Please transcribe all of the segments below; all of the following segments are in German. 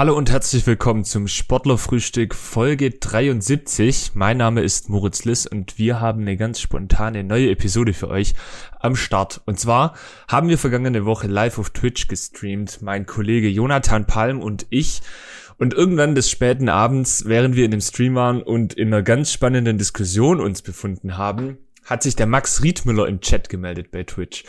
Hallo und herzlich willkommen zum Sportlerfrühstück Folge 73. Mein Name ist Moritz Liss und wir haben eine ganz spontane neue Episode für euch am Start. Und zwar haben wir vergangene Woche live auf Twitch gestreamt, mein Kollege Jonathan Palm und ich. Und irgendwann des späten Abends, während wir in dem Stream waren und in einer ganz spannenden Diskussion uns befunden haben, hat sich der Max Riedmüller im Chat gemeldet bei Twitch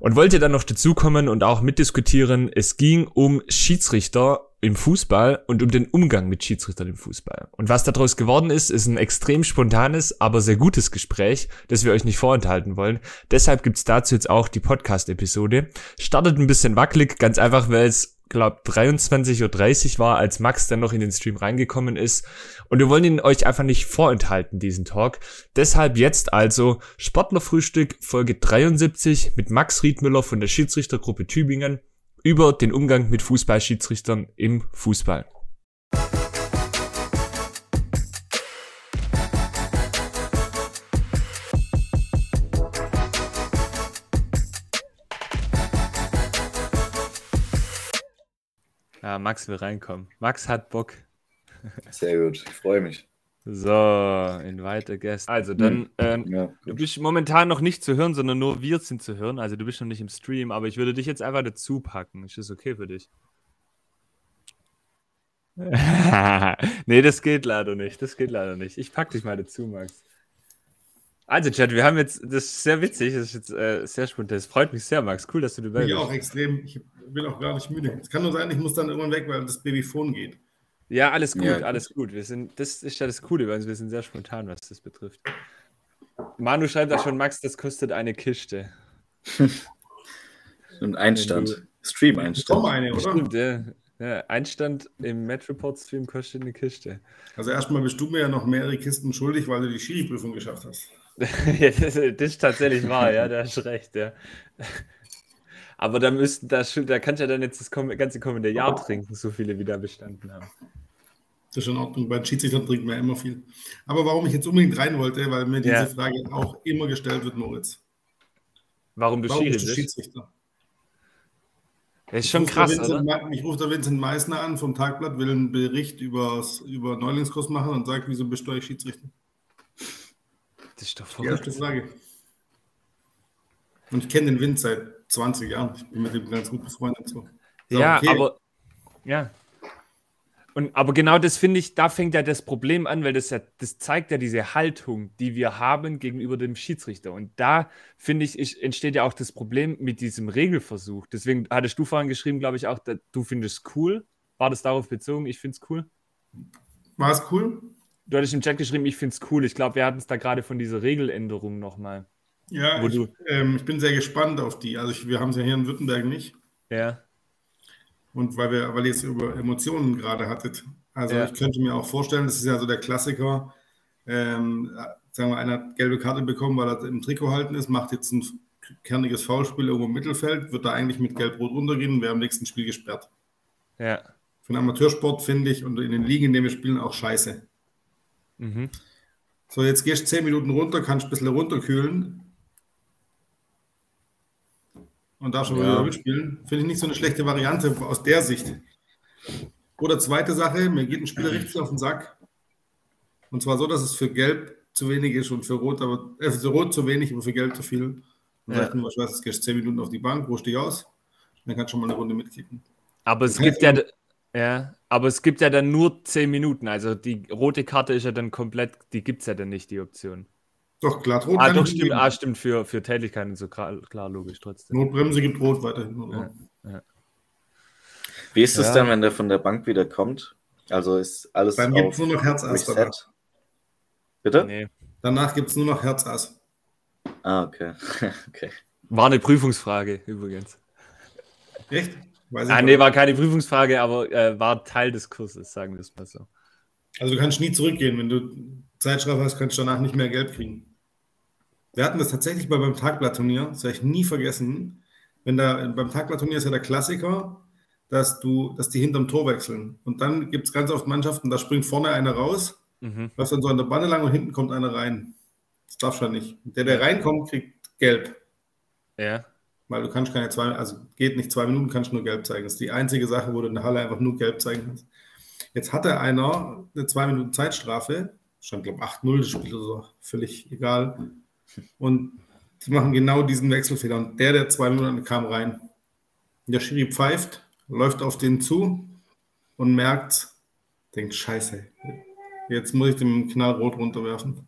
und wollte dann noch dazukommen und auch mitdiskutieren. Es ging um Schiedsrichter im Fußball und um den Umgang mit Schiedsrichtern im Fußball. Und was daraus geworden ist, ist ein extrem spontanes, aber sehr gutes Gespräch, das wir euch nicht vorenthalten wollen. Deshalb gibt's dazu jetzt auch die Podcast-Episode. Startet ein bisschen wackelig, ganz einfach, weil es, glaube 23.30 Uhr war, als Max dann noch in den Stream reingekommen ist. Und wir wollen ihn euch einfach nicht vorenthalten, diesen Talk. Deshalb jetzt also Sportlerfrühstück Folge 73 mit Max Riedmüller von der Schiedsrichtergruppe Tübingen über den Umgang mit Fußballschiedsrichtern im Fußball. Ja, Max will reinkommen. Max hat Bock. Sehr gut, ich freue mich. So, invite a guest. Also dann, ähm, ja, du bist momentan noch nicht zu hören, sondern nur wir sind zu hören. Also du bist noch nicht im Stream, aber ich würde dich jetzt einfach dazu packen. Ist das okay für dich? nee, das geht leider nicht. Das geht leider nicht. Ich pack dich mal dazu, Max. Also, Chat, wir haben jetzt, das ist sehr witzig, das ist jetzt äh, sehr spontan. Das freut mich sehr, Max. Cool, dass du dabei bist. Ich auch extrem. Ich bin auch gar nicht müde. Es kann nur sein, ich muss dann irgendwann weg, weil das Babyphone geht. Ja, alles gut, ja, alles gut. Wir sind, das ist ja das Coole, weil wir sind sehr spontan, was das betrifft. Manu schreibt da schon, Max, das kostet eine Kiste. Und Einstand. Stream-Einstand. Komm eine, oder? Stimmt, ja. ja. Einstand im Match Report Stream kostet eine Kiste. Also erstmal bist du mir ja noch mehrere Kisten schuldig, weil du die Schiri-Prüfung geschafft hast. ja, das, das, ist tatsächlich wahr, ja, da hast recht, ja. Aber da müssten da, da kannst du ja dann jetzt das ganze kommende Jahr trinken, so viele wie da bestanden haben. Das ist in Ordnung. Bei Schiedsrichtern trinken wir immer viel. Aber warum ich jetzt unbedingt rein wollte, weil mir diese ja. Frage auch immer gestellt wird, Moritz. Warum du, warum bist du Schiedsrichter? Das ist schon krass, Vincent, oder? Mich ruft der Vincent Meissner an vom Tagblatt, will einen Bericht über Neulingskurs machen und sagt, wieso bist du eigentlich Schiedsrichter? Das ist doch verrückt. Die erste Frage. Und ich kenne den Wind seit 20 Jahren. Ich bin mit dem ganz gut befreundet. So. Ja, okay. aber ja. Und, aber genau das finde ich, da fängt ja das Problem an, weil das ja, das zeigt ja diese Haltung, die wir haben gegenüber dem Schiedsrichter. Und da finde ich, ich, entsteht ja auch das Problem mit diesem Regelversuch. Deswegen hattest du vorhin geschrieben, glaube ich, auch, du findest es cool. War das darauf bezogen? Ich finde es cool. War es cool? Du hattest im Chat geschrieben, ich finde es cool. Ich glaube, wir hatten es da gerade von dieser Regeländerung nochmal. Ja, ich, ähm, ich, bin sehr gespannt auf die. Also ich, wir haben es ja hier in Württemberg nicht. Ja. Und weil wir, weil ihr es über Emotionen gerade hattet. Also ja. ich könnte mir auch vorstellen, das ist ja so der Klassiker, ähm, sagen wir, einer hat gelbe Karte bekommen, weil er im Trikot halten ist, macht jetzt ein kerniges Foulspiel irgendwo im Mittelfeld, wird da eigentlich mit Gelb-Rot runtergehen und wäre im nächsten Spiel gesperrt. Ja. Für den Amateursport finde ich und in den Ligen, in denen wir spielen, auch scheiße. Mhm. So, jetzt gehst du zehn Minuten runter, kannst ein bisschen runterkühlen, und da schon ja. wieder mitspielen, finde ich nicht so eine schlechte Variante aus der Sicht. Oder zweite Sache, mir geht ein Spieler richtig auf den Sack. Und zwar so, dass es für Gelb zu wenig ist und für Rot, aber äh, für Rot zu wenig, aber für Gelb zu viel. Dann ja. sagt man, was weiß, gehst 10 Minuten auf die Bank, ruhst dich aus, dann kannst du schon mal eine Runde mitkicken. Aber es gibt ja, ja, aber es gibt ja dann nur 10 Minuten. Also die rote Karte ist ja dann komplett, die gibt es ja dann nicht, die Option. Doch, glatt rot. Ah, doch, stimmt, ah, stimmt, für, für Tätigkeiten so klar, klar, logisch trotzdem. Notbremse gibt rot weiterhin. Ja, ja. Wie ist es ja. dann, wenn der von der Bank wieder kommt? Also ist alles. Dann gibt es nur noch Herzass. Bitte? Nee. Danach gibt es nur noch Herzass. Ah, okay. okay. War eine Prüfungsfrage übrigens. Echt? Weiß ah, nee, war keine Prüfungsfrage, aber äh, war Teil des Kurses, sagen wir es mal so. Also du kannst nie zurückgehen. Wenn du Zeitstrafe hast, kannst du danach nicht mehr Geld kriegen. Wir hatten das tatsächlich mal beim Tagblatt-Turnier, das werde ich nie vergessen. Wenn da, beim Tagblatt-Turnier ist ja der Klassiker, dass, du, dass die hinterm Tor wechseln. Und dann gibt es ganz oft Mannschaften, da springt vorne einer raus, mhm. was dann so an der Bande lang und hinten kommt einer rein. Das darf schon nicht. Der, der reinkommt, kriegt gelb. Ja. weil du kannst keine zwei, also geht nicht zwei Minuten, kannst nur gelb zeigen. Das ist die einzige Sache, wo du in der Halle einfach nur gelb zeigen kannst. Jetzt hatte einer eine zwei Minuten Zeitstrafe, stand glaube ich 8-0 das Spiel oder so, völlig egal. Und die machen genau diesen Wechselfehler. Und der, der zwei Minuten kam rein. Der Schiri pfeift, läuft auf den zu und merkt, denkt, scheiße, jetzt muss ich den knallrot runterwerfen.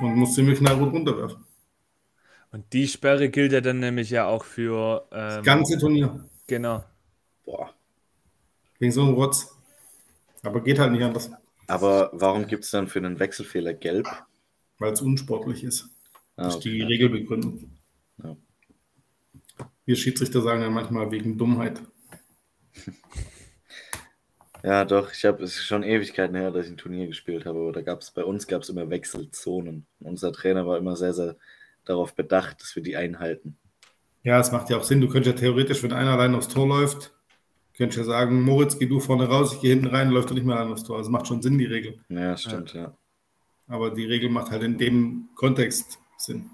Und muss den knallrot runterwerfen. Und die Sperre gilt ja dann nämlich ja auch für ähm, das ganze Turnier. Genau. Boah. Wegen so einem Rotz. Aber geht halt nicht anders. Aber warum gibt es dann für einen Wechselfehler gelb? Weil es unsportlich ist. Ah, das ist die Regelbegründung. Ja. Wir Schiedsrichter sagen ja manchmal wegen Dummheit. Ja, doch, ich habe es schon Ewigkeiten her, dass ich ein Turnier gespielt habe, aber da gab es bei uns gab es immer Wechselzonen. unser Trainer war immer sehr, sehr darauf bedacht, dass wir die einhalten. Ja, es macht ja auch Sinn. Du könntest ja theoretisch, wenn einer allein aufs Tor läuft, könntest ja sagen, Moritz, geh du vorne raus, ich gehe hinten rein, läuft er nicht mehr allein aufs Tor. Also macht schon Sinn, die Regel. Ja, stimmt, ja. ja. Aber die Regel macht halt in dem Kontext Sinn.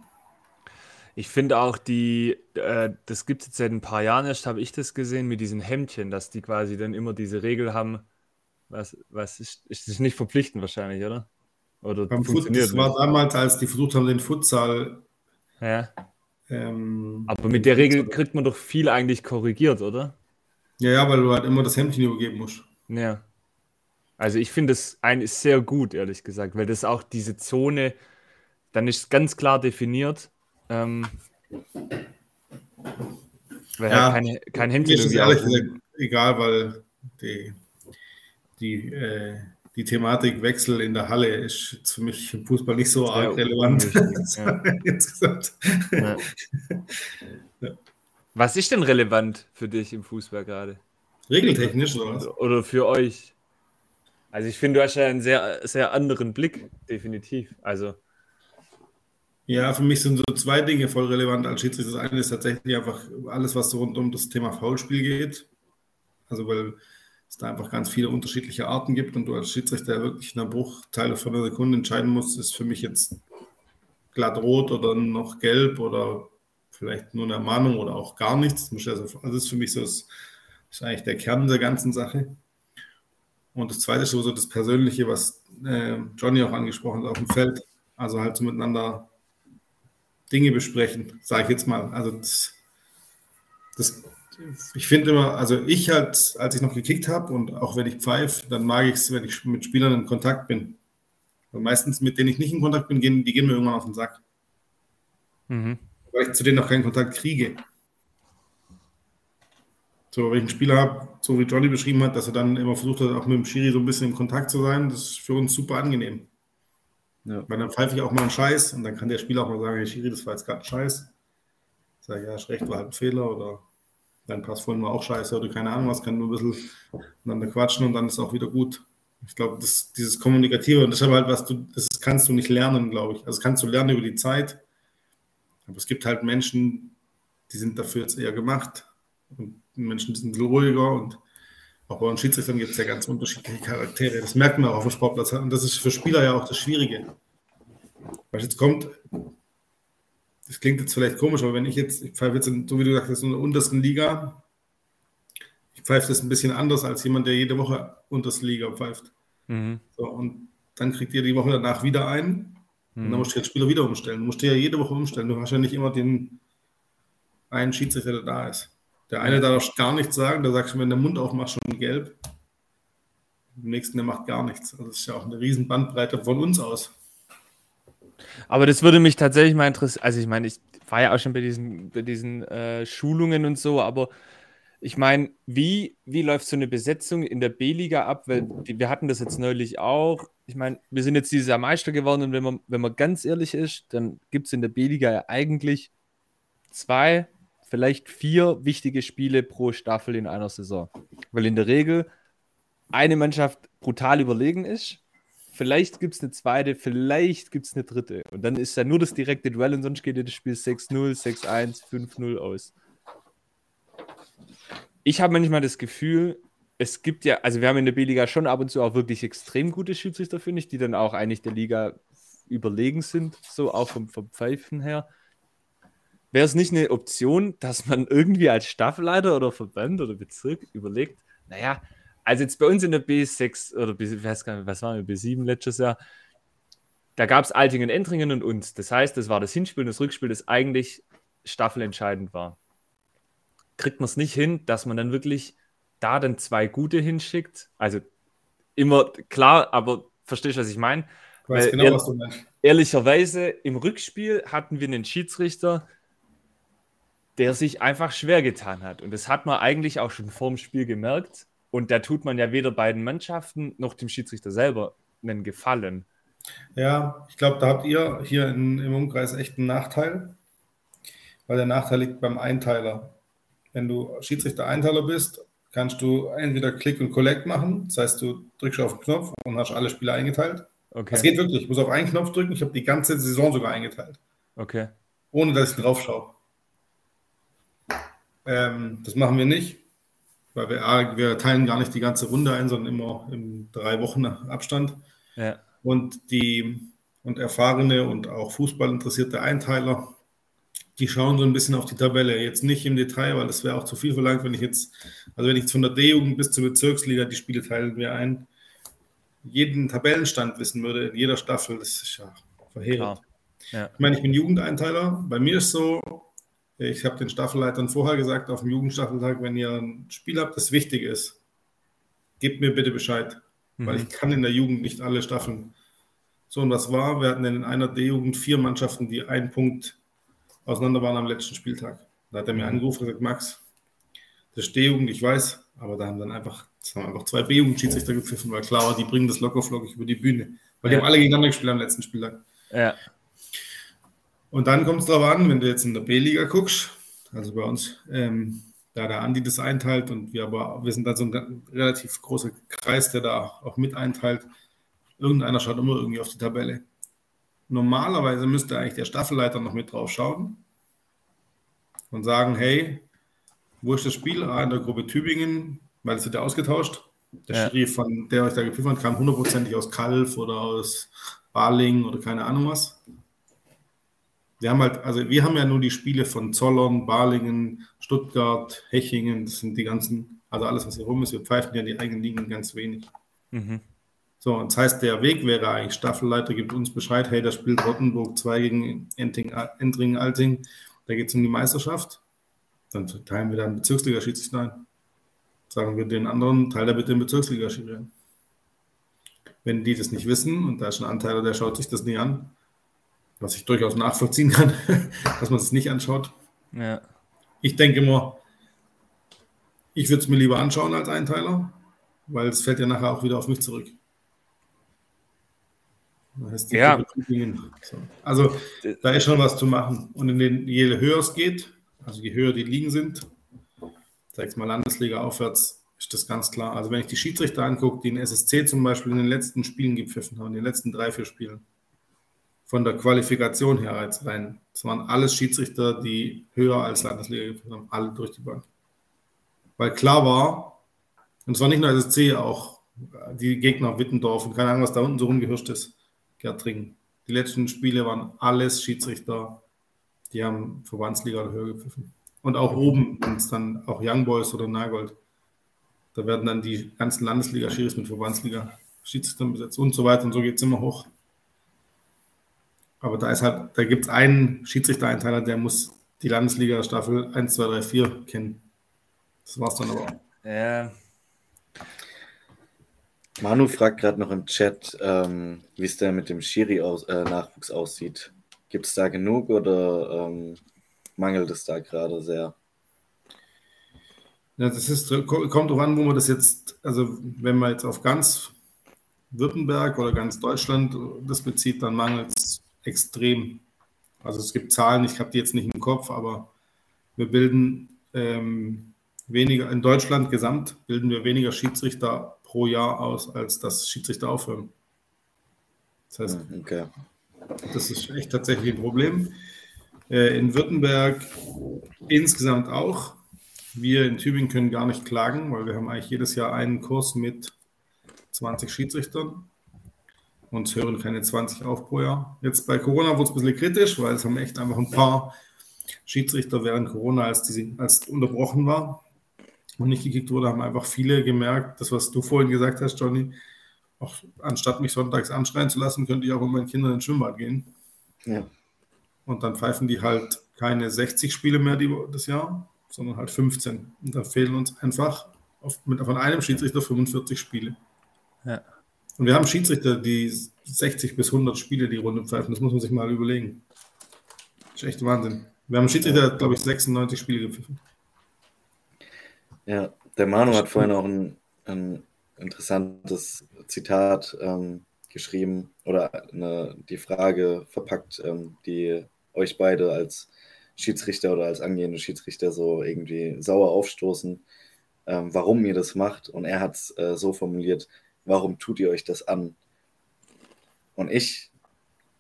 Ich finde auch die, äh, das gibt es jetzt seit ein paar Jahren erst, habe ich das gesehen mit diesen Hemdchen, dass die quasi dann immer diese Regel haben. Was, was ist, ist das nicht verpflichtend wahrscheinlich, oder? Oder Beim funktioniert das war damals, als die versucht haben, den Futsal. Ja. Ähm, Aber mit der Regel kriegt man doch viel eigentlich korrigiert, oder? Ja, ja, weil du halt immer das Hemdchen übergeben musst. Ja. Also ich finde es ein ist sehr gut, ehrlich gesagt, weil das auch diese Zone, dann ist ganz klar definiert. Ähm, weil ja, halt keine, kein Hemdchen ist ehrlich gesagt egal, weil die, die äh, die Thematik Wechsel in der Halle ist für mich im Fußball nicht so arg relevant. Ja. Insgesamt. Ja. Was ist denn relevant für dich im Fußball gerade? Regeltechnisch oder was? Oder für euch? Also ich finde, du hast ja einen sehr, sehr anderen Blick, definitiv. Also. Ja, für mich sind so zwei Dinge voll relevant als Schiedsrichter. Das eine ist tatsächlich einfach alles, was so rund um das Thema Foulspiel geht. Also weil es da einfach ganz viele unterschiedliche Arten gibt und du als Schiedsrichter wirklich in einer Bruchteile von einer Sekunde entscheiden musst, ist für mich jetzt glatt rot oder noch gelb oder vielleicht nur eine Ermahnung oder auch gar nichts. Das ist für mich so, das ist eigentlich der Kern der ganzen Sache. Und das zweite ist so das Persönliche, was äh, Johnny auch angesprochen hat auf dem Feld. Also halt so miteinander Dinge besprechen, sage ich jetzt mal. Also das, das ich finde immer, also ich halt, als ich noch gekickt habe und auch wenn ich pfeife, dann mag ich es, wenn ich mit Spielern in Kontakt bin. Und meistens, mit denen ich nicht in Kontakt bin, gehen, die gehen mir irgendwann auf den Sack. Mhm. Weil ich zu denen noch keinen Kontakt kriege. So, wenn ich einen Spieler habe, so wie Johnny beschrieben hat, dass er dann immer versucht hat, auch mit dem Schiri so ein bisschen in Kontakt zu sein, das ist für uns super angenehm. Ja. Weil dann pfeife ich auch mal einen Scheiß und dann kann der Spieler auch mal sagen, hey Schiri, das war jetzt gerade ein Scheiß. Sag ja, ist recht, war halt ein Fehler oder dein Pass vorhin war auch scheiße oder keine Ahnung was, kann nur ein bisschen miteinander quatschen und dann ist auch wieder gut. Ich glaube, das, dieses Kommunikative, und das ist halt was du, das kannst du nicht lernen, glaube ich. Also kannst du lernen über die Zeit. Aber es gibt halt Menschen, die sind dafür jetzt eher gemacht. Und Menschen, die sind ruhiger und auch bei uns Schiedsrichtern gibt es ja ganz unterschiedliche Charaktere. Das merkt man auch auf dem Sportplatz. Und das ist für Spieler ja auch das Schwierige. Weil jetzt kommt das klingt jetzt vielleicht komisch, aber wenn ich jetzt, ich pfeife jetzt, in, so wie du sagst, in der untersten Liga, ich pfeife das ein bisschen anders als jemand, der jede Woche unterste Liga pfeift. Mhm. So, und dann kriegt ihr die Woche danach wieder ein mhm. und dann musst du jetzt Spieler wieder umstellen. Du musst dir ja jede Woche umstellen. Du hast ja nicht immer den einen Schiedsrichter, der da ist. Der eine darf gar nichts sagen, der sagt schon, wenn der Mund aufmacht, schon gelb. Der nächsten, der macht gar nichts. Also das ist ja auch eine riesen Bandbreite von uns aus. Aber das würde mich tatsächlich mal interessieren. Also, ich meine, ich war ja auch schon bei diesen, bei diesen äh, Schulungen und so, aber ich meine, wie, wie läuft so eine Besetzung in der B-Liga ab? Weil wir hatten das jetzt neulich auch. Ich meine, wir sind jetzt dieses Jahr Meister geworden und wenn man, wenn man ganz ehrlich ist, dann gibt es in der B-Liga ja eigentlich zwei, vielleicht vier wichtige Spiele pro Staffel in einer Saison. Weil in der Regel eine Mannschaft brutal überlegen ist Vielleicht gibt es eine zweite, vielleicht gibt es eine dritte. Und dann ist ja nur das direkte Duell und sonst geht das Spiel 6-0, 6-1, 5-0 aus. Ich habe manchmal das Gefühl, es gibt ja, also wir haben in der B-Liga schon ab und zu auch wirklich extrem gute Schiedsrichter, finde ich, die dann auch eigentlich der Liga überlegen sind, so auch vom, vom Pfeifen her. wäre es nicht eine Option, dass man irgendwie als Staffelleiter oder Verband oder Bezirk überlegt, naja, also jetzt bei uns in der B6 oder B, nicht, was waren wir, B7 letztes Jahr, da gab es Altingen, Entringen und uns. Das heißt, das war das Hinspiel und das Rückspiel, das eigentlich staffelentscheidend war. Kriegt man es nicht hin, dass man dann wirklich da dann zwei gute hinschickt? Also immer klar, aber verstehst du, was ich meine? Ich weiß genau, was du meinst. Ehrlicherweise, im Rückspiel hatten wir einen Schiedsrichter, der sich einfach schwer getan hat. Und das hat man eigentlich auch schon vor dem Spiel gemerkt. Und da tut man ja weder beiden Mannschaften noch dem Schiedsrichter selber einen Gefallen. Ja, ich glaube, da habt ihr hier in, im Umkreis echt einen Nachteil, weil der Nachteil liegt beim Einteiler. Wenn du Schiedsrichter-Einteiler bist, kannst du entweder Click und Collect machen, das heißt, du drückst auf den Knopf und hast alle Spiele eingeteilt. Okay. Das geht wirklich. Ich muss auf einen Knopf drücken, ich habe die ganze Saison sogar eingeteilt. Okay. Ohne dass ich drauf schaue. Ähm, das machen wir nicht, weil wir, wir teilen gar nicht die ganze Runde ein, sondern immer in drei Wochen Abstand. Ja. Und die und erfahrene und auch Fußballinteressierte Einteiler, die schauen so ein bisschen auf die Tabelle. Jetzt nicht im Detail, weil das wäre auch zu viel verlangt, wenn ich jetzt, also wenn ich jetzt von der D-Jugend bis zur Bezirksliga die Spiele teilen wir ein, jeden Tabellenstand wissen würde in jeder Staffel, das ist ja verheerend. Ja. Ich meine, ich bin Jugendeinteiler. Bei mir ist so, ich habe den Staffelleitern vorher gesagt, auf dem Jugendstaffeltag, wenn ihr ein Spiel habt, das wichtig ist, gebt mir bitte Bescheid, mhm. weil ich kann in der Jugend nicht alle Staffeln. So, und was war? Wir hatten in einer D-Jugend vier Mannschaften, die einen Punkt auseinander waren am letzten Spieltag. Da hat er mir mhm. angerufen und gesagt, Max, das ist D-Jugend, ich weiß, aber da haben dann einfach, haben einfach zwei B-Jugend-Schiedsrichter gepfiffen, weil klar war, die bringen das locker flockig über die Bühne. Weil ja. die haben alle gegeneinander gespielt am letzten Spieltag. Ja. Und dann kommt es darauf an, wenn du jetzt in der B-Liga guckst, also bei uns, ähm, da der Andi das einteilt und wir aber, wir sind da so ein relativ großer Kreis, der da auch mit einteilt. Irgendeiner schaut immer irgendwie auf die Tabelle. Normalerweise müsste eigentlich der Staffelleiter noch mit drauf schauen und sagen, hey, wo ist das Spiel? Ah, in der Gruppe Tübingen, weil es wird ja ausgetauscht. Der ja. Schiri, von der euch da gepfiffen hat, kam hundertprozentig aus Kalf oder aus Baling oder keine Ahnung was. Wir haben halt, also wir haben ja nur die Spiele von Zollern, Balingen, Stuttgart, Hechingen, das sind die ganzen, also alles, was hier rum ist. Wir pfeifen ja die eigenen Ligen ganz wenig. Mhm. So, und das heißt, der Weg wäre eigentlich, Staffelleiter gibt uns Bescheid, hey, da spielt Rottenburg 2 gegen Entringen-Alting, da geht es um die Meisterschaft. Dann teilen wir dann Bezirksliga-Schiedsrichter ein. Sagen wir den anderen, teil da bitte den Bezirksliga-Schiedsrichter ein. Wenn die das nicht wissen, und da ist ein Anteil, der schaut sich das nie an, was ich durchaus nachvollziehen kann, dass man es nicht anschaut. Ja. Ich denke immer, ich würde es mir lieber anschauen als Einteiler, weil es fällt ja nachher auch wieder auf mich zurück. Ja. So. Also da ist schon was zu machen. Und in den, je höher es geht, also je höher die Ligen sind, sag ich mal Landesliga aufwärts, ist das ganz klar. Also wenn ich die Schiedsrichter angucke, die in SSC zum Beispiel in den letzten Spielen gepfiffen haben, in den letzten drei, vier Spielen, von der Qualifikation her jetzt rein. Das waren alles Schiedsrichter, die höher als Landesliga geführt haben, alle durch die Bank. Weil klar war, und es war nicht nur SSC, auch die Gegner Wittendorf und keine Ahnung, was da unten so rumgehirscht ist, Gertringen. Die letzten Spiele waren alles Schiedsrichter, die haben Verbandsliga oder höher gepfiffen. Und auch oben, wenn es dann auch Young Boys oder Nagold, da werden dann die ganzen Landesliga-Schiris mit Verbandsliga-Schiedsrichtern besetzt und so weiter und so geht es immer hoch. Aber da ist halt, da gibt es einen Schiedsrichter-Einteiler, der muss die Landesliga-Staffel 1, 2, 3, 4 kennen. Das war's dann aber auch. Ja. Manu fragt gerade noch im Chat, ähm, wie es denn mit dem Schiri-Nachwuchs -Aus äh, aussieht. Gibt es da genug oder ähm, mangelt es da gerade sehr? Ja, das ist, kommt darauf an, wo man das jetzt, also wenn man jetzt auf ganz Württemberg oder ganz Deutschland das bezieht, dann mangelt es extrem. Also es gibt Zahlen, ich habe die jetzt nicht im Kopf, aber wir bilden ähm, weniger, in Deutschland gesamt bilden wir weniger Schiedsrichter pro Jahr aus, als das Schiedsrichter aufhören. Das heißt, hm, okay. das ist echt tatsächlich ein Problem. Äh, in Württemberg insgesamt auch. Wir in Tübingen können gar nicht klagen, weil wir haben eigentlich jedes Jahr einen Kurs mit 20 Schiedsrichtern und hören keine 20 auf pro Jahr. Jetzt bei Corona wurde es ein bisschen kritisch, weil es haben echt einfach ein paar Schiedsrichter während Corona, als, die, als unterbrochen war und nicht gekickt wurde, haben einfach viele gemerkt, das, was du vorhin gesagt hast, Johnny, auch anstatt mich sonntags anschreien zu lassen, könnte ich auch mit meinen Kindern ins Schwimmbad gehen. Ja. Und dann pfeifen die halt keine 60 Spiele mehr die, das Jahr, sondern halt 15. Und da fehlen uns einfach auf, mit, von einem Schiedsrichter 45 Spiele. Ja. Und wir haben Schiedsrichter, die 60 bis 100 Spiele die Runde pfeifen. Das muss man sich mal überlegen. Das ist echt Wahnsinn. Wir haben Schiedsrichter, glaube ich, 96 Spiele gepfiffen. Ja, der Manu hat vorhin auch ein, ein interessantes Zitat ähm, geschrieben oder eine, die Frage verpackt, ähm, die euch beide als Schiedsrichter oder als angehende Schiedsrichter so irgendwie sauer aufstoßen, ähm, warum ihr das macht. Und er hat es äh, so formuliert, warum tut ihr euch das an? Und ich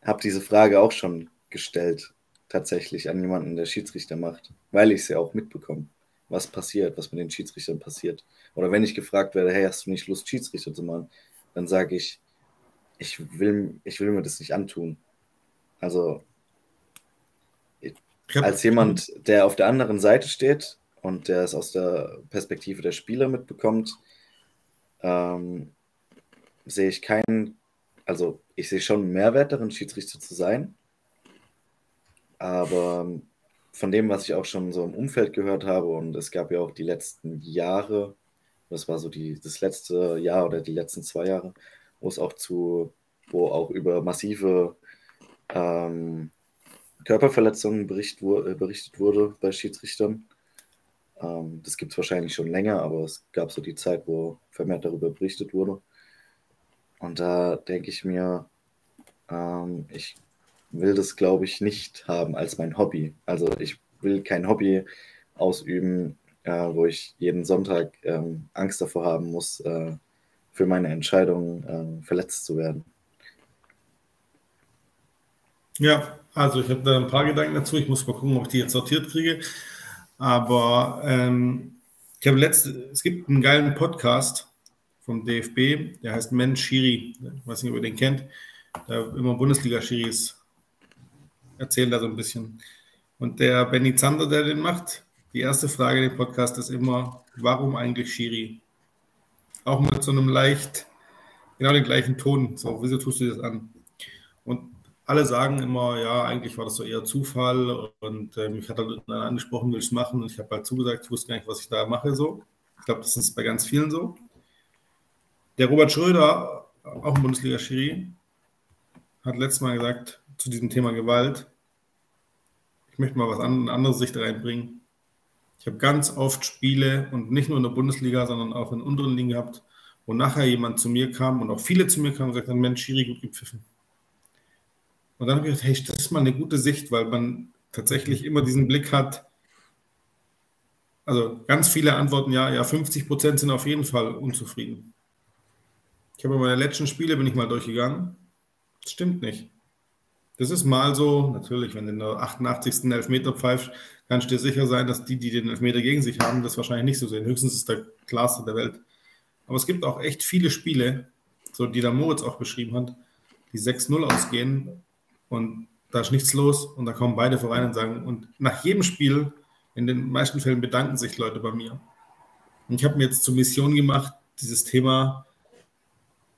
habe diese Frage auch schon gestellt, tatsächlich an jemanden, der Schiedsrichter macht, weil ich es ja auch mitbekomme, was passiert, was mit den Schiedsrichtern passiert. Oder wenn ich gefragt werde, hey, hast du nicht Lust, Schiedsrichter zu machen, dann sage ich, ich will, ich will mir das nicht antun. Also als jemand, der auf der anderen Seite steht und der es aus der Perspektive der Spieler mitbekommt, ähm, sehe ich keinen also ich sehe schon einen Mehrwert darin, Schiedsrichter zu sein. Aber von dem, was ich auch schon so im Umfeld gehört habe, und es gab ja auch die letzten Jahre, das war so die, das letzte Jahr oder die letzten zwei Jahre, wo es auch zu, wo auch über massive ähm, Körperverletzungen bericht, äh, berichtet wurde bei Schiedsrichtern. Ähm, das gibt es wahrscheinlich schon länger, aber es gab so die Zeit, wo vermehrt darüber berichtet wurde. Und da denke ich mir, ähm, ich will das, glaube ich, nicht haben als mein Hobby. Also ich will kein Hobby ausüben, äh, wo ich jeden Sonntag ähm, Angst davor haben muss, äh, für meine Entscheidung äh, verletzt zu werden. Ja, also ich habe da ein paar Gedanken dazu. Ich muss mal gucken, ob ich die jetzt sortiert kriege. Aber ähm, ich habe letzte, es gibt einen geilen Podcast vom DFB, der heißt Men Schiri. Ich weiß nicht, ob ihr den kennt. Da immer Bundesliga-Schiris erzählen da so ein bisschen. Und der Benny Zander, der den macht, die erste Frage im Podcast ist immer, warum eigentlich Schiri? Auch mit so einem leicht, genau den gleichen Ton. So, wieso tust du das an? Und alle sagen immer, ja, eigentlich war das so eher Zufall und äh, mich hat halt angesprochen, will ich es machen und ich habe halt zugesagt, ich wusste gar nicht, was ich da mache so. Ich glaube, das ist bei ganz vielen so. Der Robert Schröder, auch ein Bundesliga-Schiri, hat letztes Mal gesagt zu diesem Thema Gewalt, ich möchte mal was an, eine andere Sicht reinbringen. Ich habe ganz oft Spiele und nicht nur in der Bundesliga, sondern auch in unteren Ligen gehabt, wo nachher jemand zu mir kam und auch viele zu mir kamen und gesagt haben, Mensch, Schiri, gut gepfiffen. Und dann habe ich gedacht, hey, das ist mal eine gute Sicht, weil man tatsächlich immer diesen Blick hat. Also ganz viele antworten ja, ja, 50 Prozent sind auf jeden Fall unzufrieden. Ich habe meine letzten Spiele bin ich mal durchgegangen. Das stimmt nicht. Das ist mal so, natürlich, wenn du in der 88. Elfmeter pfeifst, kannst du dir sicher sein, dass die, die den Elfmeter gegen sich haben, das wahrscheinlich nicht so sehen. Höchstens ist der klarste der Welt. Aber es gibt auch echt viele Spiele, so die der Moritz auch beschrieben hat, die 6-0 ausgehen und da ist nichts los und da kommen beide voran und sagen, und nach jedem Spiel, in den meisten Fällen bedanken sich Leute bei mir. Und ich habe mir jetzt zur Mission gemacht, dieses Thema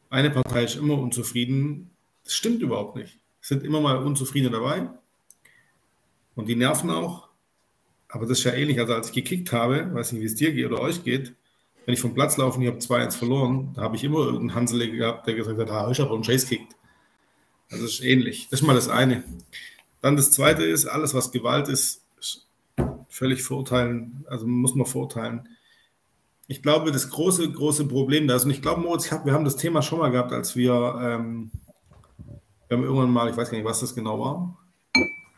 eine Partei ist immer unzufrieden. Das stimmt überhaupt nicht. Sind immer mal Unzufriedene dabei. Und die nerven auch. Aber das ist ja ähnlich. Also als ich gekickt habe, weiß nicht, wie es dir geht oder euch geht, wenn ich vom Platz laufe und ich habe 2-1 verloren, da habe ich immer irgendeinen Hansel gehabt, der gesagt hat, ah, ich habe einen Chase kickt. Also das ist ähnlich. Das ist mal das eine. Dann das zweite ist, alles was Gewalt ist, ist völlig verurteilen, also muss man verurteilen ich glaube, das große, große Problem da ist, und ich glaube, Moritz, wir haben das Thema schon mal gehabt, als wir, ähm, wir haben irgendwann mal, ich weiß gar nicht, was das genau war.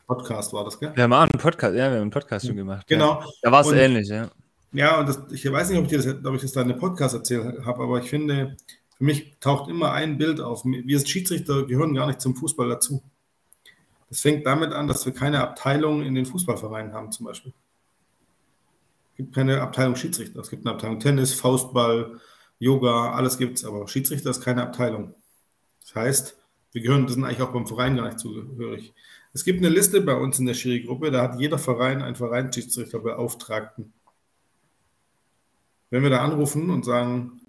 Podcast war das, gell? Wir haben auch einen Podcast, ja, wir haben einen Podcast schon gemacht. Genau. Ja. Da war es ähnlich, ja. Ja, und das, ich weiß nicht, ob ich, das, ob ich das da in einem Podcast erzählt habe, aber ich finde, für mich taucht immer ein Bild auf. Wir als Schiedsrichter gehören gar nicht zum Fußball dazu. Das fängt damit an, dass wir keine Abteilung in den Fußballvereinen haben, zum Beispiel gibt keine Abteilung Schiedsrichter. Es gibt eine Abteilung Tennis, Faustball, Yoga, alles gibt es, aber Schiedsrichter ist keine Abteilung. Das heißt, wir gehören, das sind eigentlich auch beim Verein gar nicht zugehörig. Es gibt eine Liste bei uns in der Schiri-Gruppe, da hat jeder Verein einen Vereinsschiedsrichterbeauftragten. Wenn wir da anrufen und sagen,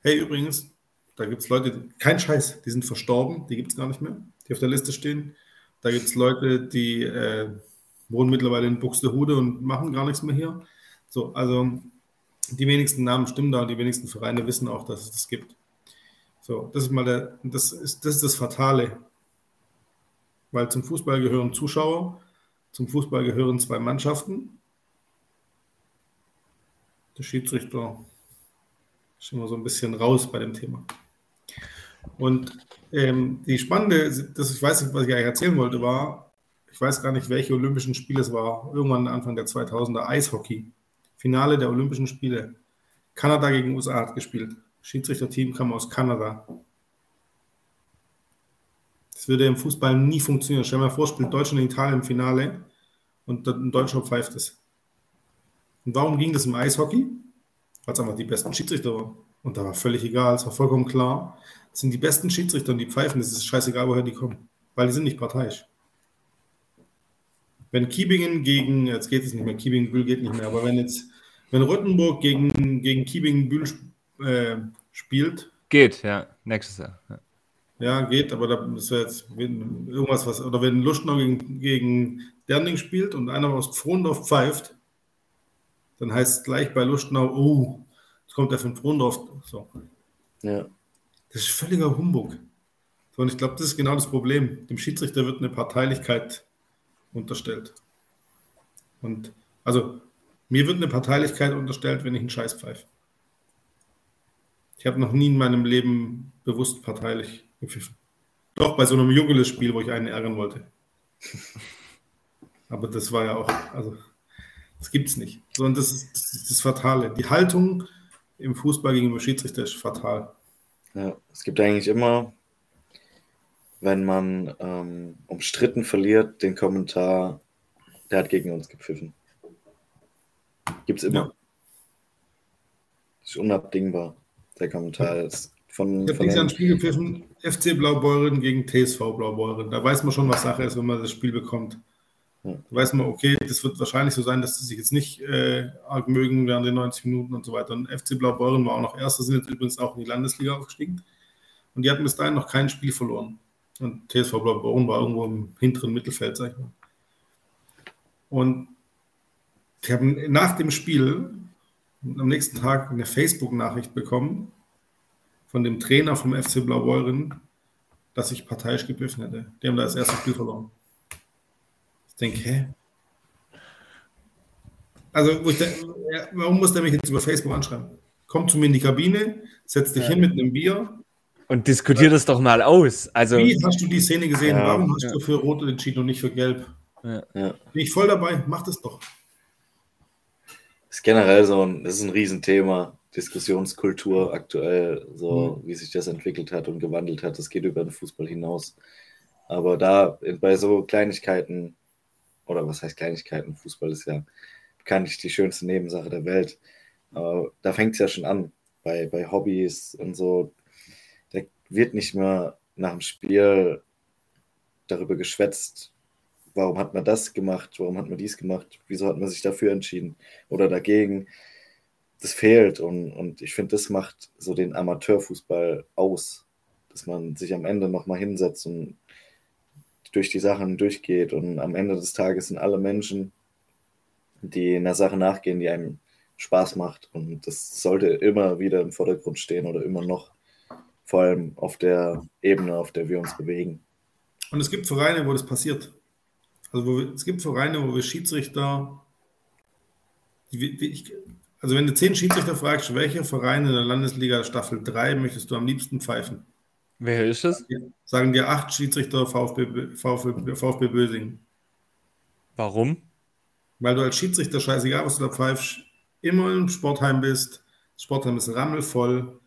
hey, übrigens, da gibt es Leute, kein Scheiß, die sind verstorben, die gibt es gar nicht mehr, die auf der Liste stehen. Da gibt es Leute, die äh, wohnen mittlerweile in Buxtehude und machen gar nichts mehr hier. So, also die wenigsten Namen stimmen da und die wenigsten Vereine wissen auch, dass es das gibt. So, das ist mal der, das ist das, ist das Fatale. Weil zum Fußball gehören Zuschauer, zum Fußball gehören zwei Mannschaften. Der Schiedsrichter ist immer so ein bisschen raus bei dem Thema. Und ähm, die spannende, das ich weiß nicht, was ich eigentlich erzählen wollte, war, ich weiß gar nicht, welche Olympischen Spiele es war, irgendwann Anfang der 2000er, Eishockey. Finale der Olympischen Spiele. Kanada gegen USA hat gespielt. Schiedsrichterteam kam aus Kanada. Das würde im Fußball nie funktionieren. Stell dir mal vor, spielt Deutschland und Italien im Finale und ein Deutscher pfeift es. Und warum ging das im Eishockey? Weil es einfach die besten Schiedsrichter waren. Und da war völlig egal, es war vollkommen klar. Es sind die besten Schiedsrichter und die pfeifen, es ist scheißegal, woher die kommen. Weil die sind nicht parteiisch. Wenn Kiebingen gegen, jetzt geht es nicht mehr, Kiebingen-Bühl geht nicht mehr, aber wenn jetzt, wenn Rottenburg gegen, gegen Kiebingen-Bühl äh, spielt. Geht, ja, nächstes Jahr. Ja, ja geht, aber da ist jetzt irgendwas, was, oder wenn Lustenau gegen, gegen Derning spielt und einer aus Frohndorf pfeift, dann heißt es gleich bei Lustenau, oh, jetzt kommt der von Frohndorf. So. Ja. Das ist völliger Humbug. So, und ich glaube, das ist genau das Problem. Dem Schiedsrichter wird eine Parteilichkeit unterstellt. Und also mir wird eine Parteilichkeit unterstellt, wenn ich einen Scheiß pfeife. Ich habe noch nie in meinem Leben bewusst parteilich gepfiffen. Doch bei so einem Jugeles-Spiel, wo ich einen ärgern wollte. Aber das war ja auch, also das gibt es nicht. Sondern das ist, das ist das Fatale. Die Haltung im Fußball gegenüber Schiedsrichter ist fatal. Ja, es gibt eigentlich immer, wenn man ähm, umstritten verliert, den Kommentar, der hat gegen uns gepfiffen. Gibt es immer. Ja. Das ist unabdingbar der Kommentar ist. Von, ich habe dieses Jahr ein Spiel gepfiffen, FC Blaubeuren gegen TSV Blaubeuren. Da weiß man schon, was Sache ist, wenn man das Spiel bekommt. Da weiß man, okay, das wird wahrscheinlich so sein, dass sie sich jetzt nicht äh, arg mögen während den 90 Minuten und so weiter. Und FC Blaubeuren war auch noch Erster, sind jetzt übrigens auch in die Landesliga aufgestiegen. Und die hatten bis dahin noch kein Spiel verloren. Und TSV Blaubeuren war irgendwo im hinteren Mittelfeld, sag ich mal. Und die haben nach dem Spiel am nächsten Tag eine Facebook-Nachricht bekommen von dem Trainer vom FC Blaubeuren, dass ich parteiisch gepfiffen hätte. Die haben da das erste Spiel verloren. Ich denke, hä? Also, denke, warum muss der mich jetzt über Facebook anschreiben? Komm zu mir in die Kabine, setz dich ja. hin mit einem Bier. Und diskutier das doch mal aus. Also, Wie hast du die Szene gesehen? Ja, warum hast ja. du für Rot entschieden und nicht für Gelb? Ja. Bin ich voll dabei, mach das doch ist generell so ein, das ist ein Riesenthema, Diskussionskultur aktuell, so mhm. wie sich das entwickelt hat und gewandelt hat. Das geht über den Fußball hinaus. Aber da bei so Kleinigkeiten, oder was heißt Kleinigkeiten, Fußball ist ja bekanntlich die schönste Nebensache der Welt. Aber da fängt es ja schon an, bei, bei Hobbys und so. Da wird nicht mehr nach dem Spiel darüber geschwätzt, warum hat man das gemacht, warum hat man dies gemacht, wieso hat man sich dafür entschieden oder dagegen. Das fehlt und, und ich finde, das macht so den Amateurfußball aus, dass man sich am Ende nochmal hinsetzt und durch die Sachen durchgeht und am Ende des Tages sind alle Menschen, die einer Sache nachgehen, die einem Spaß macht und das sollte immer wieder im Vordergrund stehen oder immer noch, vor allem auf der Ebene, auf der wir uns bewegen. Und es gibt Vereine, wo das passiert. Also wir, es gibt Vereine, wo wir Schiedsrichter, die, die ich, also wenn du zehn Schiedsrichter fragst, welcher Verein in der Landesliga Staffel 3 möchtest du am liebsten pfeifen? Wer ist es? Sagen dir acht Schiedsrichter VfB, VfB, VfB Bösing. Warum? Weil du als Schiedsrichter, scheißegal, was du da pfeifst, immer im Sportheim bist. Das Sportheim ist rammelvoll.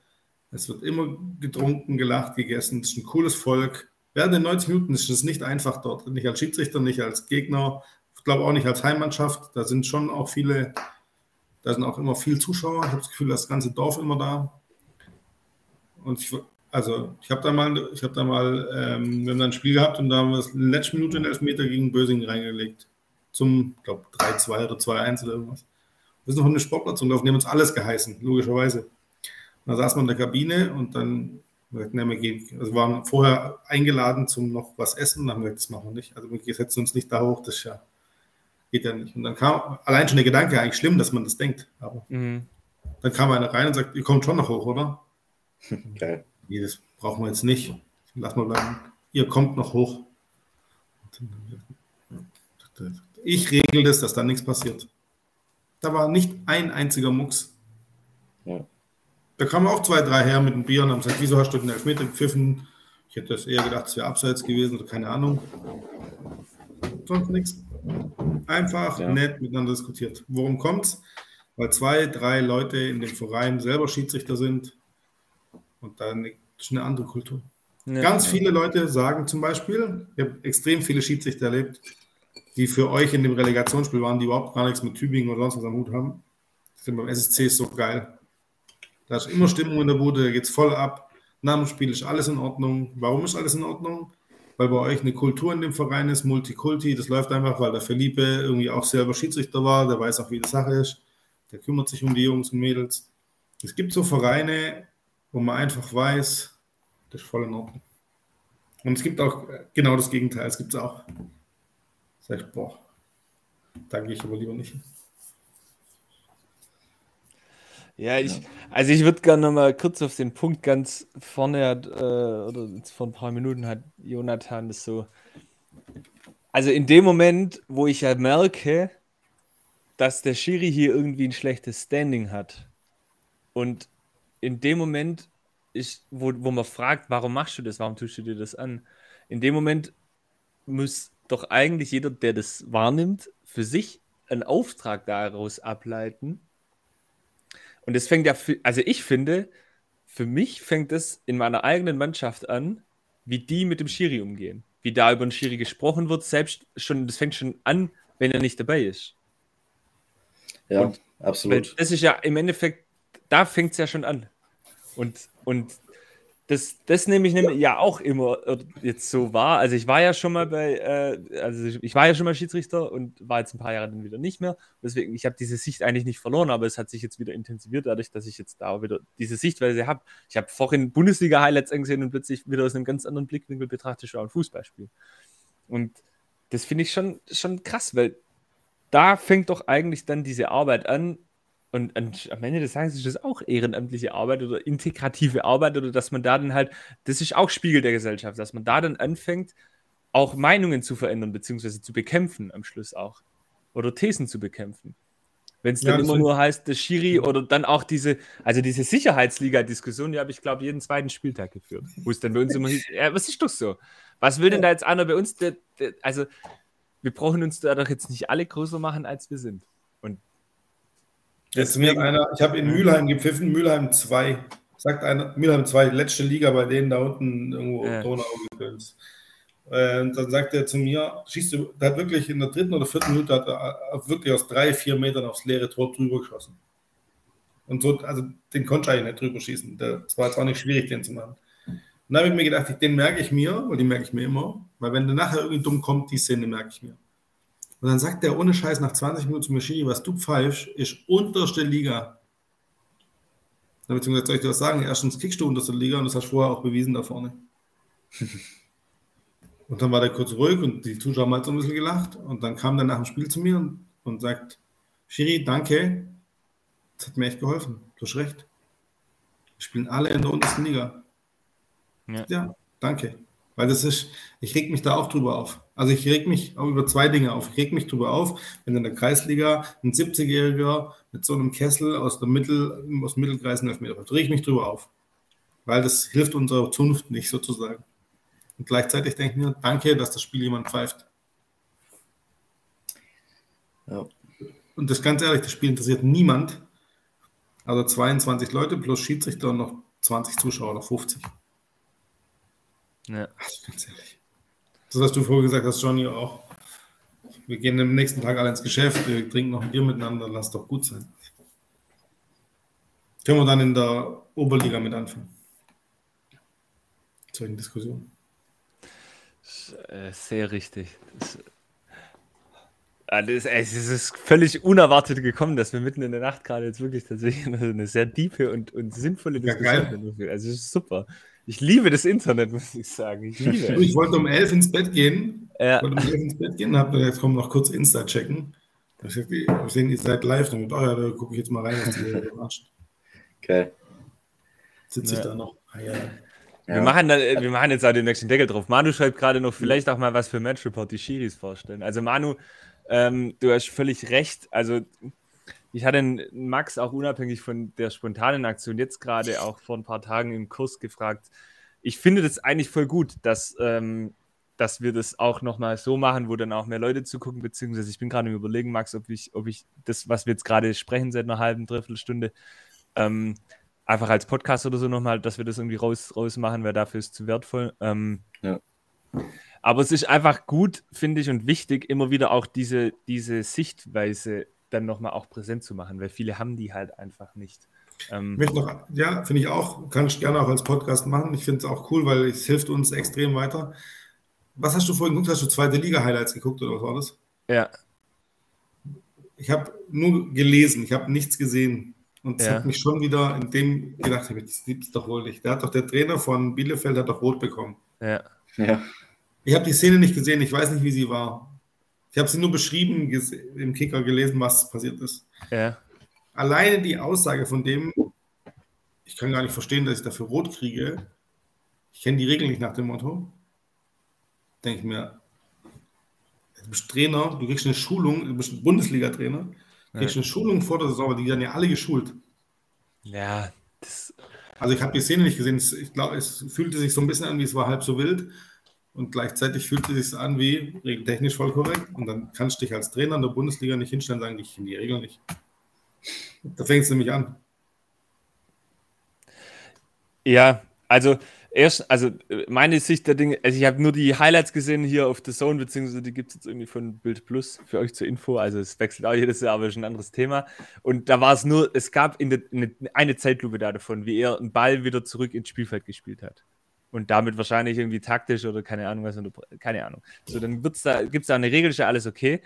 Es wird immer getrunken, gelacht, gegessen. Es ist ein cooles Volk. Während den 90 Minuten ist es nicht einfach dort. Nicht als Schiedsrichter, nicht als Gegner. Ich glaube auch nicht als Heimmannschaft. Da sind schon auch viele, da sind auch immer viele Zuschauer. Ich habe das Gefühl, das ganze Dorf immer da. Und ich, Also ich habe da mal, ich habe da mal, ähm, wir haben da ein Spiel gehabt und da haben wir das in letzten Minute in Elfmeter gegen Bösing reingelegt. Zum, glaube 3-2 oder 2-1 oder irgendwas. Wir sind noch eine Sportplatz und die haben uns alles geheißen, logischerweise. Und da saß man in der Kabine und dann ne, wir gehen, also waren vorher eingeladen zum noch was essen, dann haben wir gesagt, das machen wir nicht. Also wir setzen uns nicht da hoch, das ja, geht ja nicht. Und dann kam allein schon der Gedanke, eigentlich schlimm, dass man das denkt. Aber mhm. dann kam einer rein und sagt, ihr kommt schon noch hoch, oder? Geil. Nee, das brauchen wir jetzt nicht. Lass mal bleiben. Ihr kommt noch hoch. Ich regel das, dass da nichts passiert. Da war nicht ein einziger Mucks. Ja. Da kamen auch zwei, drei her mit dem Bier und haben gesagt, wieso hast du den Elfmeter gepfiffen? Ich hätte das eher gedacht, es wäre abseits gewesen oder keine Ahnung. Sonst nichts. Einfach ja. nett miteinander diskutiert. Worum kommt es? Weil zwei, drei Leute in dem Verein selber Schiedsrichter sind und dann ist eine andere Kultur. Ja. Ganz viele Leute sagen zum Beispiel, ich habe extrem viele Schiedsrichter erlebt, die für euch in dem Relegationsspiel waren, die überhaupt gar nichts mit Tübingen oder sonst was am Hut haben. Ich finde, beim SSC ist so geil. Da ist immer Stimmung in der Bude, da geht es voll ab. Nach dem Spiel ist alles in Ordnung. Warum ist alles in Ordnung? Weil bei euch eine Kultur in dem Verein ist, Multikulti. Das läuft einfach, weil der Felipe irgendwie auch selber Schiedsrichter war. Der weiß auch, wie die Sache ist. Der kümmert sich um die Jungs und Mädels. Es gibt so Vereine, wo man einfach weiß, das ist voll in Ordnung. Und es gibt auch genau das Gegenteil. Es gibt es auch. Sag ich, boah, da gehe ich aber lieber nicht hin. Ja, ich, also ich würde gerne noch mal kurz auf den Punkt ganz vorne, hat, äh, oder vor ein paar Minuten hat Jonathan das so. Also in dem Moment, wo ich ja merke, dass der Schiri hier irgendwie ein schlechtes Standing hat. Und in dem Moment, ich, wo, wo man fragt, warum machst du das, warum tust du dir das an, in dem Moment muss doch eigentlich jeder, der das wahrnimmt, für sich einen Auftrag daraus ableiten und es fängt ja, also ich finde, für mich fängt es in meiner eigenen Mannschaft an, wie die mit dem Schiri umgehen. Wie da über den Schiri gesprochen wird, selbst schon, das fängt schon an, wenn er nicht dabei ist. Ja, und, absolut. Das ist ja im Endeffekt, da fängt es ja schon an. Und, und das, das nehme ich nämlich ja auch immer jetzt so wahr. Also ich war ja schon mal bei, äh, also ich war ja schon mal Schiedsrichter und war jetzt ein paar Jahre dann wieder nicht mehr. Deswegen, ich habe diese Sicht eigentlich nicht verloren, aber es hat sich jetzt wieder intensiviert, dadurch, dass ich jetzt da wieder diese Sichtweise habe. Ich habe vorhin Bundesliga-Highlights angesehen und plötzlich wieder aus einem ganz anderen Blickwinkel betrachtet schon ein Fußballspiel. Und das finde ich schon, schon krass, weil da fängt doch eigentlich dann diese Arbeit an, und, und, am Ende des Tages ist das auch ehrenamtliche Arbeit oder integrative Arbeit oder dass man da dann halt, das ist auch Spiegel der Gesellschaft, dass man da dann anfängt, auch Meinungen zu verändern, beziehungsweise zu bekämpfen am Schluss auch. Oder Thesen zu bekämpfen. Wenn es dann ja, immer nur heißt, der Schiri oder dann auch diese, also diese Sicherheitsliga-Diskussion, die habe ich, glaube jeden zweiten Spieltag geführt. Wo es dann bei uns immer hieß, ja, was ist doch so? Was will denn da jetzt einer bei uns? Der, der, also, wir brauchen uns da doch jetzt nicht alle größer machen, als wir sind. Jetzt mir einer, ich habe in Mülheim gepfiffen, Mülheim 2. Sagt einer, Mülheim 2, letzte Liga bei denen da unten irgendwo ja. Donau. Äh, und dann sagt er zu mir, schießt du, der hat wirklich in der dritten oder vierten Minute hat er wirklich aus drei, vier Metern aufs leere Tor drüber geschossen. Und so, also den konnte ich eigentlich nicht drüber schießen. Das war jetzt auch nicht schwierig, den zu machen. Und dann habe ich mir gedacht, den merke ich mir, weil die merke ich mir immer, weil wenn der nachher irgendwie dumm kommt, die Szene merke ich mir. Und dann sagt der ohne Scheiß nach 20 Minuten zum Schiri, was du pfeifst, ist unterste Liga. Beziehungsweise soll ich dir was sagen? Erstens kickst du unterste Liga und das hast du vorher auch bewiesen da vorne. und dann war der kurz ruhig und die Zuschauer haben halt so ein bisschen gelacht. Und dann kam der nach dem Spiel zu mir und, und sagt: Schiri, danke. Das hat mir echt geholfen. Du hast recht. Wir spielen alle in der untersten Liga. Ja, ja danke. Weil das ist, ich reg mich da auch drüber auf. Also ich reg mich auch über zwei Dinge auf. Ich reg mich drüber auf, wenn in der Kreisliga ein 70-Jähriger mit so einem Kessel aus der Mittel, aus dem Mittelkreis einen Elfmeter Da reg ich mich drüber auf. Weil das hilft unserer Zunft nicht sozusagen. Und gleichzeitig denke ich mir, danke, dass das Spiel jemand pfeift. Ja. Und das ganz ehrlich, das Spiel interessiert niemand. Also 22 Leute plus Schiedsrichter und noch 20 Zuschauer oder 50. Ja. Also ganz ehrlich. Das, was du vorher gesagt hast, Johnny, auch. Wir gehen am nächsten Tag alle ins Geschäft, wir trinken noch ein Bier miteinander, lass doch gut sein. Können wir dann in der Oberliga mit anfangen? solchen Diskussionen. Äh, sehr richtig. Das, ah, das, es ist völlig unerwartet gekommen, dass wir mitten in der Nacht gerade jetzt wirklich tatsächlich eine sehr tiefe und, und sinnvolle Diskussion ja, Also es ist super. Ich liebe das Internet, muss ich sagen. Ich, liebe ich wollte um elf ins Bett gehen. Ja. Ich wollte um elf ins Bett gehen und habe jetzt kommen noch kurz Insta checken. Ich habe gesehen, ihr seid live damit. Oh ja, da gucke ich jetzt mal rein, was ihr macht. Okay. Sitze ich da noch? Ah, ja. Ja. Wir, machen dann, wir machen jetzt auch den nächsten Deckel drauf. Manu schreibt gerade noch vielleicht auch mal was für Match Report die Schiris vorstellen. Also Manu, ähm, du hast völlig recht. Also ich hatte Max auch unabhängig von der spontanen Aktion jetzt gerade auch vor ein paar Tagen im Kurs gefragt. Ich finde das eigentlich voll gut, dass, ähm, dass wir das auch nochmal so machen, wo dann auch mehr Leute zugucken, beziehungsweise ich bin gerade im Überlegen, Max, ob ich, ob ich das, was wir jetzt gerade sprechen seit einer halben, dreiviertel Stunde, ähm, einfach als Podcast oder so nochmal, dass wir das irgendwie raus, raus machen, weil dafür ist zu wertvoll. Ähm, ja. Aber es ist einfach gut, finde ich, und wichtig, immer wieder auch diese, diese Sichtweise dann nochmal auch präsent zu machen, weil viele haben die halt einfach nicht. Ähm, noch, ja, finde ich auch, kann ich gerne auch als Podcast machen. Ich finde es auch cool, weil es hilft uns extrem weiter. Was hast du vorhin geguckt? Hast du zweite Liga-Highlights geguckt oder was war das? Ja. Ich habe nur gelesen, ich habe nichts gesehen. Und es ja. hat mich schon wieder in dem gedacht, das gibt's doch wohl nicht. Da hat doch der Trainer von Bielefeld hat doch rot bekommen. Ja. ja. Ich habe die Szene nicht gesehen, ich weiß nicht, wie sie war. Ich habe sie nur beschrieben, im Kicker gelesen, was passiert ist. Ja. Alleine die Aussage von dem, ich kann gar nicht verstehen, dass ich dafür rot kriege. Ich kenne die Regeln nicht nach dem Motto. Denke ich mir, du bist Trainer, du kriegst eine Schulung, du bist ein Bundesliga-Trainer kriegst eine Schulung vor der Saison, aber die werden ja alle geschult. Ja, das also ich habe die Szene nicht gesehen. Ich glaube, es fühlte sich so ein bisschen an, wie es war halb so wild. Und gleichzeitig fühlte es sich an wie regeltechnisch voll korrekt. Und dann kannst du dich als Trainer in der Bundesliga nicht hinstellen und sagen, ich kenne die Regeln nicht. Da fängt es nämlich an. Ja, also erst, also meine Sicht der Dinge, also ich habe nur die Highlights gesehen hier auf The Zone, beziehungsweise die gibt es jetzt irgendwie von Bild Plus für euch zur Info. Also es wechselt auch jedes Jahr, aber ist ein anderes Thema. Und da war es nur, es gab in der, eine, eine Zeitlupe da davon, wie er einen Ball wieder zurück ins Spielfeld gespielt hat. Und damit wahrscheinlich irgendwie taktisch oder keine Ahnung was, keine Ahnung. So, dann da, gibt es da eine Regel, ist ja alles okay.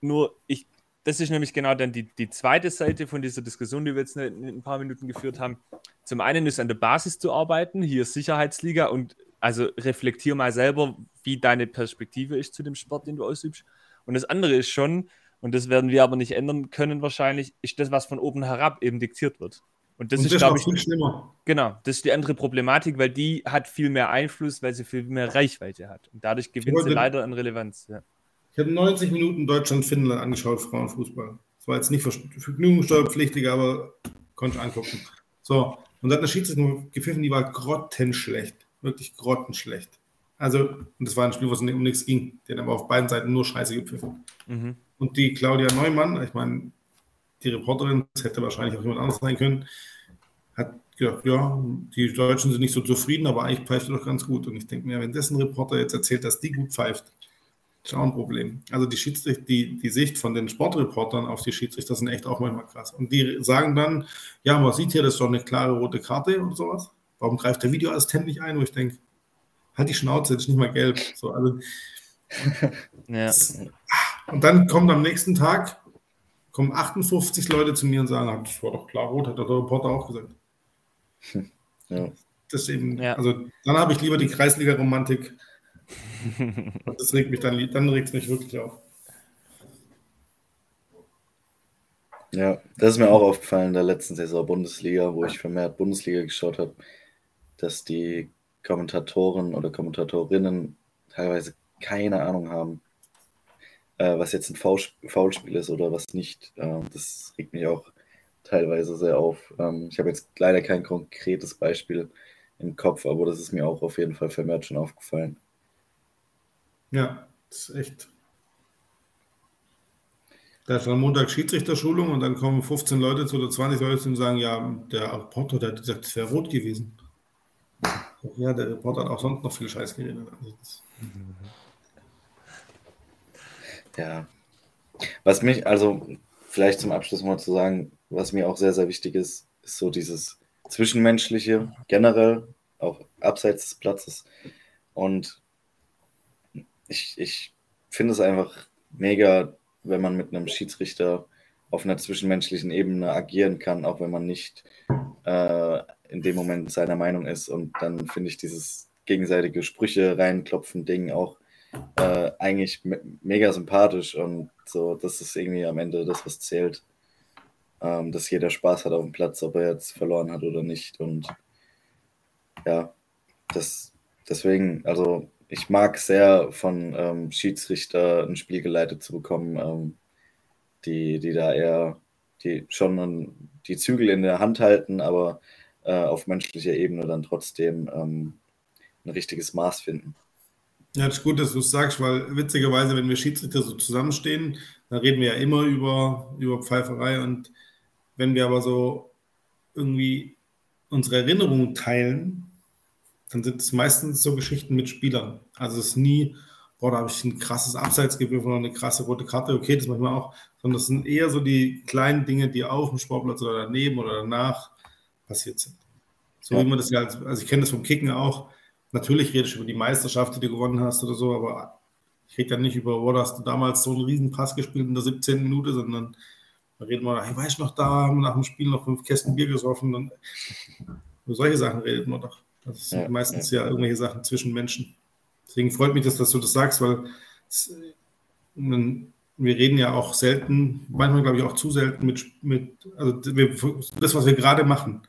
Nur ich das ist nämlich genau dann die, die zweite Seite von dieser Diskussion, die wir jetzt in ein paar Minuten geführt haben. Zum einen ist an der Basis zu arbeiten, hier Sicherheitsliga und also reflektier mal selber, wie deine Perspektive ist zu dem Sport, den du ausübst. Und das andere ist schon, und das werden wir aber nicht ändern können wahrscheinlich, ist das, was von oben herab eben diktiert wird. Und das und ist, glaube ich, viel schlimmer. Genau, das ist die andere Problematik, weil die hat viel mehr Einfluss, weil sie viel mehr Reichweite hat. Und dadurch gewinnt sie leider an Relevanz. Ja. Ich habe 90 Minuten Deutschland-Finnland angeschaut, Frauenfußball. Das war jetzt nicht vergnügungssteuerpflichtig, aber konnte ich angucken. So, und dann hat der Schiedsrichter gepfiffen, die war grottenschlecht. Wirklich grottenschlecht. Also, und das war ein Spiel, wo es um nichts ging. Die hat aber auf beiden Seiten nur Scheiße gepfiffen. Mhm. Und die Claudia Neumann, ich meine, die Reporterin, das hätte wahrscheinlich auch jemand anderes sein können, hat gesagt, ja, die Deutschen sind nicht so zufrieden, aber eigentlich pfeift er doch ganz gut. Und ich denke mir, wenn dessen Reporter jetzt erzählt, dass die gut pfeift, ist auch ein Problem. Also die, Schiedsrichter, die, die Sicht von den Sportreportern auf die Schiedsrichter sind echt auch manchmal krass. Und die sagen dann, ja, man sieht hier, das ist doch eine klare rote Karte oder sowas. Warum greift der Videoassistent nicht ein? Wo ich denke, halt die Schnauze, das ist nicht mal gelb. So, also, ja. Und dann kommt am nächsten Tag, kommen 58 Leute zu mir und sagen, ah, das war doch klar rot, hat der Reporter auch gesagt. Ja. Das eben, ja. also dann habe ich lieber die Kreisliga-Romantik das regt mich dann, dann regt es mich wirklich auf. Ja, das ist mir auch aufgefallen in der letzten Saison Bundesliga, wo ich vermehrt Bundesliga geschaut habe, dass die Kommentatoren oder Kommentatorinnen teilweise keine Ahnung haben, äh, was jetzt ein Foulspiel ist oder was nicht. Äh, das regt mich auch teilweise sehr auf. Ähm, ich habe jetzt leider kein konkretes Beispiel im Kopf, aber das ist mir auch auf jeden Fall vermehrt schon aufgefallen. Ja, das ist echt. Da ist am Montag Schiedsrichterschulung und dann kommen 15 Leute zu oder 20 Leute und sagen, ja, der Reporter, der hat gesagt, es wäre rot gewesen. Ja, der Reporter hat auch sonst noch viel Scheiß geredet. Also ja. Was mich, also vielleicht zum Abschluss mal zu sagen, was mir auch sehr, sehr wichtig ist, ist so dieses Zwischenmenschliche generell, auch abseits des Platzes. Und ich, ich finde es einfach mega, wenn man mit einem Schiedsrichter auf einer zwischenmenschlichen Ebene agieren kann, auch wenn man nicht äh, in dem Moment seiner Meinung ist. Und dann finde ich dieses gegenseitige Sprüche reinklopfen Ding auch äh, eigentlich me mega sympathisch und so, das ist irgendwie am Ende das, was zählt. Ähm, dass jeder Spaß hat auf dem Platz, ob er jetzt verloren hat oder nicht. Und ja, das deswegen, also ich mag sehr von ähm, Schiedsrichter ein Spiel geleitet zu bekommen, ähm, die, die da eher, die schon die Zügel in der Hand halten, aber äh, auf menschlicher Ebene dann trotzdem ähm, ein richtiges Maß finden. Ja, das ist gut, dass du es sagst, weil witzigerweise, wenn wir Schiedsrichter so zusammenstehen, dann reden wir ja immer über, über Pfeiferei und wenn wir aber so irgendwie unsere Erinnerungen teilen, dann sind es meistens so Geschichten mit Spielern. Also es ist nie, boah, da habe ich ein krasses Abseits oder eine krasse rote Karte, okay, das manchmal auch, sondern es sind eher so die kleinen Dinge, die auf dem Sportplatz oder daneben oder danach passiert sind. So ja. wie man das ja, als, also ich kenne das vom Kicken auch, natürlich redest du über die Meisterschaft, die du gewonnen hast oder so, aber ich rede ja nicht über, wo hast du damals so einen riesen Pass gespielt in der 17. Minute, sondern da reden wir, hey, weißt du noch, da haben wir nach dem Spiel noch fünf Kästen Bier gesoffen und über solche Sachen redet man doch. Das sind ja, meistens ja. ja. irgendwelche Sachen zwischen Menschen. Deswegen freut mich, dass, dass du das sagst, weil es, wir reden ja auch selten, manchmal glaube ich auch zu selten mit, mit also wir, das, was wir gerade machen.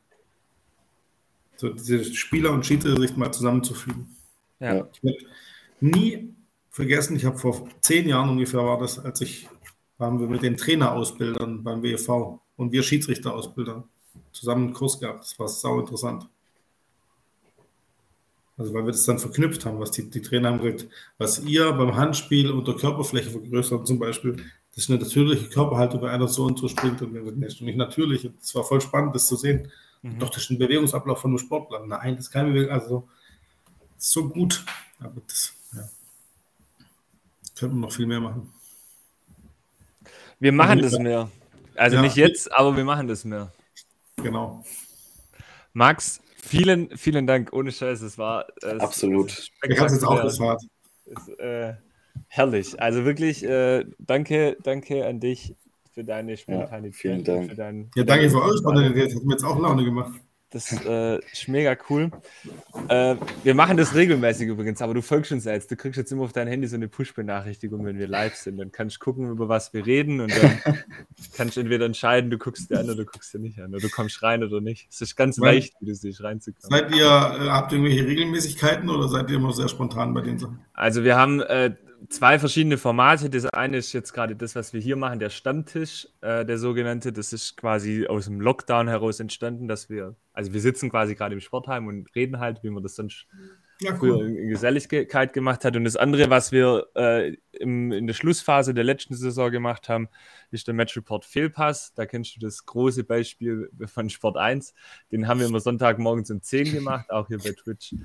So diese Spieler und Schiedsrichter mal zusammenzufügen. Ja. Ich werde nie vergessen, ich habe vor zehn Jahren ungefähr war das, als ich waren wir mit den Trainerausbildern beim WFV und wir Schiedsrichterausbildern zusammen einen Kurs gehabt. Das war sau interessant. Also weil wir das dann verknüpft haben, was die, die Trainer haben gesagt, was ihr beim Handspiel unter Körperfläche vergrößern zum Beispiel, das ist eine natürliche Körperhaltung, wenn einer so und so springt und wir gesagt, nee, nicht natürlich. Und es war voll spannend, das zu sehen. Mhm. Doch, das ist ein Bewegungsablauf von einem Sportler. Nein, das ist kein Bewegung, also so gut. Aber das, ja. Könnte man noch viel mehr machen. Wir machen das mehr. Also ja. nicht jetzt, aber wir machen das mehr. Genau. Max, vielen, vielen Dank. Ohne Scheiß, es war. Äh, Absolut. Ich habe es jetzt auch gefragt. Äh, herrlich. Also wirklich, äh, danke, danke an dich für deine Spontanität. Ja, vielen Dank. Für dein, ja, danke für eure Spontanität. Das hat mir jetzt auch Laune gemacht. Das äh, ist mega cool. Äh, wir machen das regelmäßig übrigens, aber du folgst uns jetzt. Du kriegst jetzt immer auf dein Handy so eine Push-Benachrichtigung, wenn wir live sind. Dann kannst du gucken, über was wir reden und dann kannst du entweder entscheiden, du guckst dir an oder du guckst dir nicht an. Oder du kommst rein oder nicht. Es ist ganz Weil, leicht, wie du siehst, reinzukommen. Seid ihr, äh, habt ihr irgendwelche Regelmäßigkeiten oder seid ihr immer sehr spontan bei den Sachen? Also wir haben äh, zwei verschiedene Formate. Das eine ist jetzt gerade das, was wir hier machen, der Stammtisch, äh, der sogenannte. Das ist quasi aus dem Lockdown heraus entstanden, dass wir, also wir sitzen quasi gerade im Sportheim und reden halt, wie man das sonst ja, früher cool. in Geselligkeit gemacht hat. Und das andere, was wir äh, im, in der Schlussphase der letzten Saison gemacht haben, ist der Match Report Fehlpass. Da kennst du das große Beispiel von Sport 1. Den haben wir immer Sonntagmorgens um 10 gemacht, auch hier bei Twitch.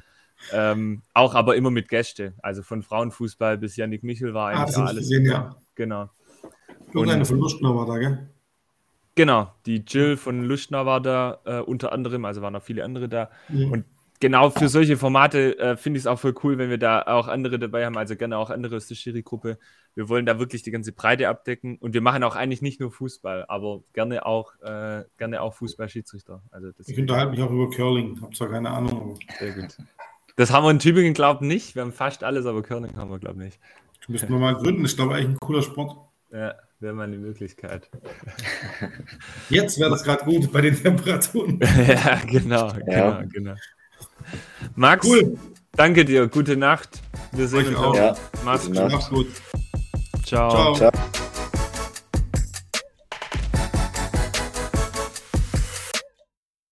Ähm, auch aber immer mit Gäste. Also von Frauenfußball bis Yannick Michel war eigentlich ah, alles. Gesehen, ja. Genau. Irgendeine von Lustner war da, gell? Genau, die Jill von Lustner war da äh, unter anderem, also waren noch viele andere da. Mhm. Und genau für solche Formate äh, finde ich es auch voll cool, wenn wir da auch andere dabei haben, also gerne auch andere aus der Schiri-Gruppe. Wir wollen da wirklich die ganze Breite abdecken und wir machen auch eigentlich nicht nur Fußball, aber gerne auch, äh, gerne auch Fußball-Schiedsrichter. Also ich unterhalte mich auch über Curling, habe zwar keine Ahnung. Sehr gut. Das haben wir in Tübingen, glaube ich, nicht. Wir haben fast alles, aber Körning haben wir, glaube ich, nicht. Müssen wir mal gründen. Ich glaube, eigentlich ein cooler Sport. Ja, wäre mal eine Möglichkeit. Jetzt wäre das gerade gut bei den Temperaturen. ja, genau, ja. genau, genau. Max, cool. danke dir. Gute Nacht. Wir sehen uns. Auch. Ja. Mach's gut. Ciao. Ciao. Ciao.